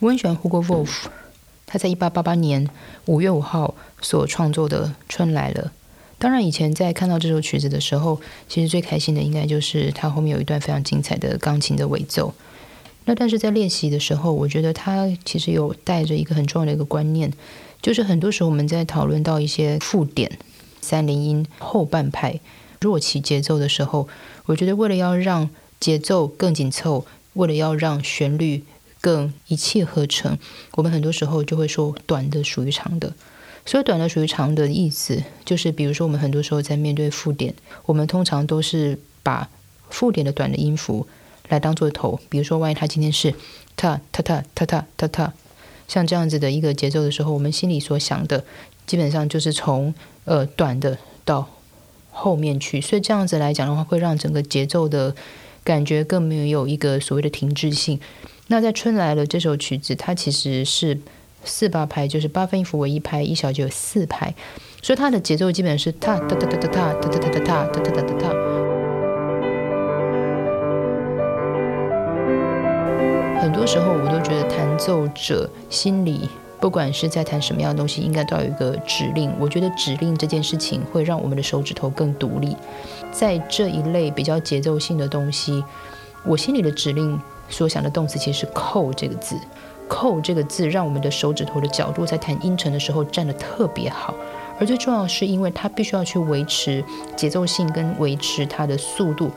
我很喜欢 Hugo Wolf，他在一八八八年五月五号所创作的《春来了》。当然，以前在看到这首曲子的时候，其实最开心的应该就是它后面有一段非常精彩的钢琴的尾奏。那但是在练习的时候，我觉得它其实有带着一个很重要的一个观念，就是很多时候我们在讨论到一些附点、三连音后半拍弱起节奏的时候，我觉得为了要让节奏更紧凑，为了要让旋律更一气呵成，我们很多时候就会说短的属于长的。所以短的属于长的意思，就是比如说我们很多时候在面对附点，我们通常都是把附点的短的音符。来当做头，比如说，万一他今天是踏踏踏踏踏踏踏，像这样子的一个节奏的时候，我们心里所想的，基本上就是从呃短的到后面去，所以这样子来讲的话，会让整个节奏的感觉更没有一个所谓的停滞性。那在《春来了》这首曲子，它其实是四八拍，就是八分音符为一拍，一小节有四拍，所以它的节奏基本是踏踏踏踏踏踏踏踏踏踏踏踏踏踏踏。很多时候，我都觉得弹奏者心里，不管是在弹什么样的东西，应该都要有一个指令。我觉得指令这件事情会让我们的手指头更独立。在这一类比较节奏性的东西，我心里的指令所想的动词其实是“扣”这个字。扣这个字，让我们的手指头的角度在弹音程的时候站得特别好。而最重要的是，因为它必须要去维持节奏性跟维持它的速度。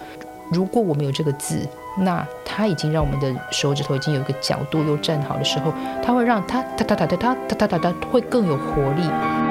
如果我们有这个字，那它已经让我们的手指头已经有一个角度又站好的时候，它会让它哒哒哒哒哒哒哒哒哒会更有活力。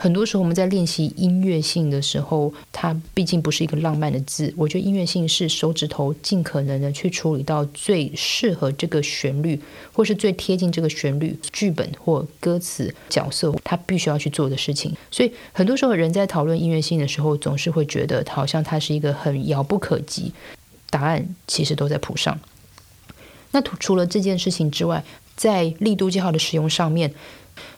很多时候我们在练习音乐性的时候，它毕竟不是一个浪漫的字。我觉得音乐性是手指头尽可能的去处理到最适合这个旋律，或是最贴近这个旋律剧本或歌词角色，他必须要去做的事情。所以很多时候人在讨论音乐性的时候，总是会觉得好像它是一个很遥不可及。答案其实都在谱上。那除了这件事情之外，在力度记号的使用上面。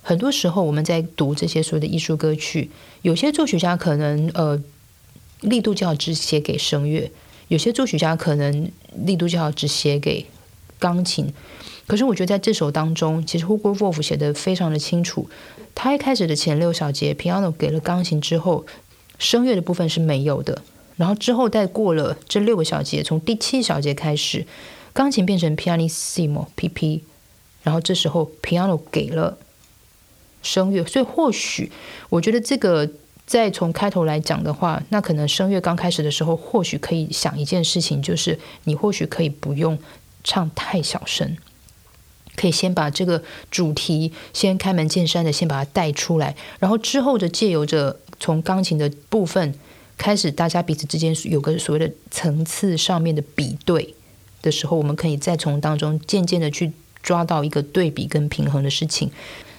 很多时候，我们在读这些所谓的艺术歌曲，有些作曲家可能呃力度就要只写给声乐，有些作曲家可能力度就要只写给钢琴。可是我觉得在这首当中，其实 Hugo Wolf 写的非常的清楚。他一开始的前六小节 piano 给了钢琴之后，声乐的部分是没有的。然后之后再过了这六个小节，从第七小节开始，钢琴变成 pianissimo pp，然后这时候 piano 给了。声乐，所以或许我觉得这个再从开头来讲的话，那可能声乐刚开始的时候，或许可以想一件事情，就是你或许可以不用唱太小声，可以先把这个主题先开门见山的先把它带出来，然后之后的借由着从钢琴的部分开始，大家彼此之间有个所谓的层次上面的比对的时候，我们可以再从当中渐渐的去抓到一个对比跟平衡的事情。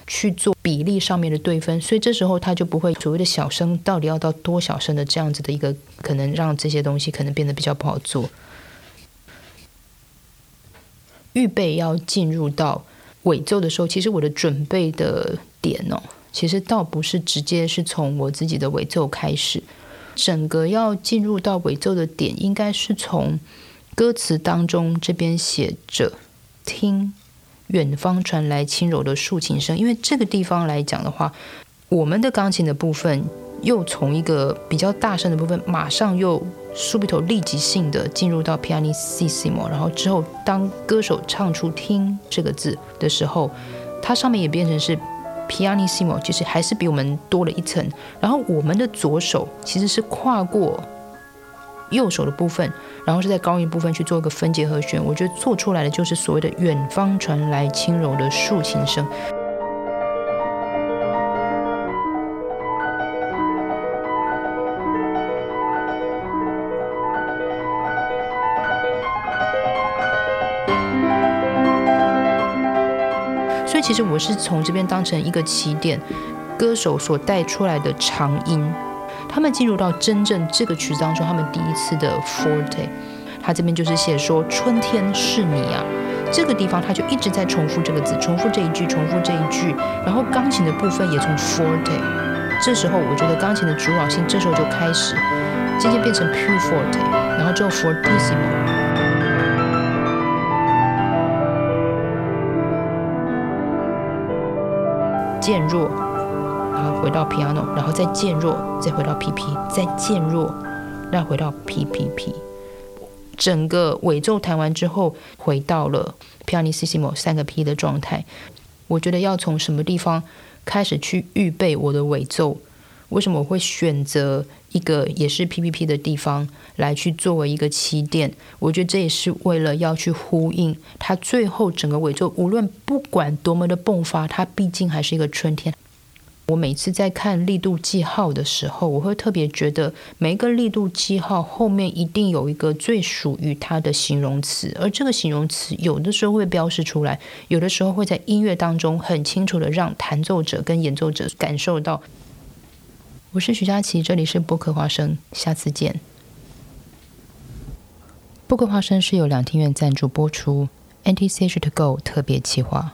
去做比例上面的对分，所以这时候他就不会所谓的小声到底要到多小声的这样子的一个可能，让这些东西可能变得比较不好做。预备要进入到尾奏的时候，其实我的准备的点哦，其实倒不是直接是从我自己的尾奏开始，整个要进入到尾奏的点，应该是从歌词当中这边写着听。远方传来轻柔的竖琴声，因为这个地方来讲的话，我们的钢琴的部分又从一个比较大声的部分，马上又 subito 立即性的进入到 pianissimo，然后之后当歌手唱出“听”这个字的时候，它上面也变成是 pianissimo，其实还是比我们多了一层。然后我们的左手其实是跨过。右手的部分然后是在高音部分去做一个分解和弦我觉得做出来的就是所谓的远方传来轻柔的竖琴声。所以其实我是从这边当成一个起点歌手所带出来的长音。他们进入到真正这个曲子当中，他们第一次的 forte，他这边就是写说春天是你啊，这个地方他就一直在重复这个字，重复这一句，重复这一句，然后钢琴的部分也从 forte，这时候我觉得钢琴的主导性这时候就开始渐渐变成 pure forte，然后之后 fortissimo。渐弱，回到 piano，然后再渐弱，再回到 P P，再渐弱，再回到 P P P。整个尾奏弹完之后，回到了 pianissimo 三个 P 的状态。我觉得要从什么地方开始去预备我的尾奏？为什么我会选择一个也是 P P P 的地方来去作为一个起点？我觉得这也是为了要去呼应它最后整个尾奏，无论不管多么的迸发，它毕竟还是一个春天。我每次在看力度记号的时候，我会特别觉得每一个力度记号后面一定有一个最属于它的形容词，而这个形容词有的时候会标示出来，有的时候会在音乐当中很清楚的让弹奏者跟演奏者感受到。我是徐佳琪，这里是播客花生，下次见。播客花生是由两厅院赞助播出，NTCH To Go 特别企划。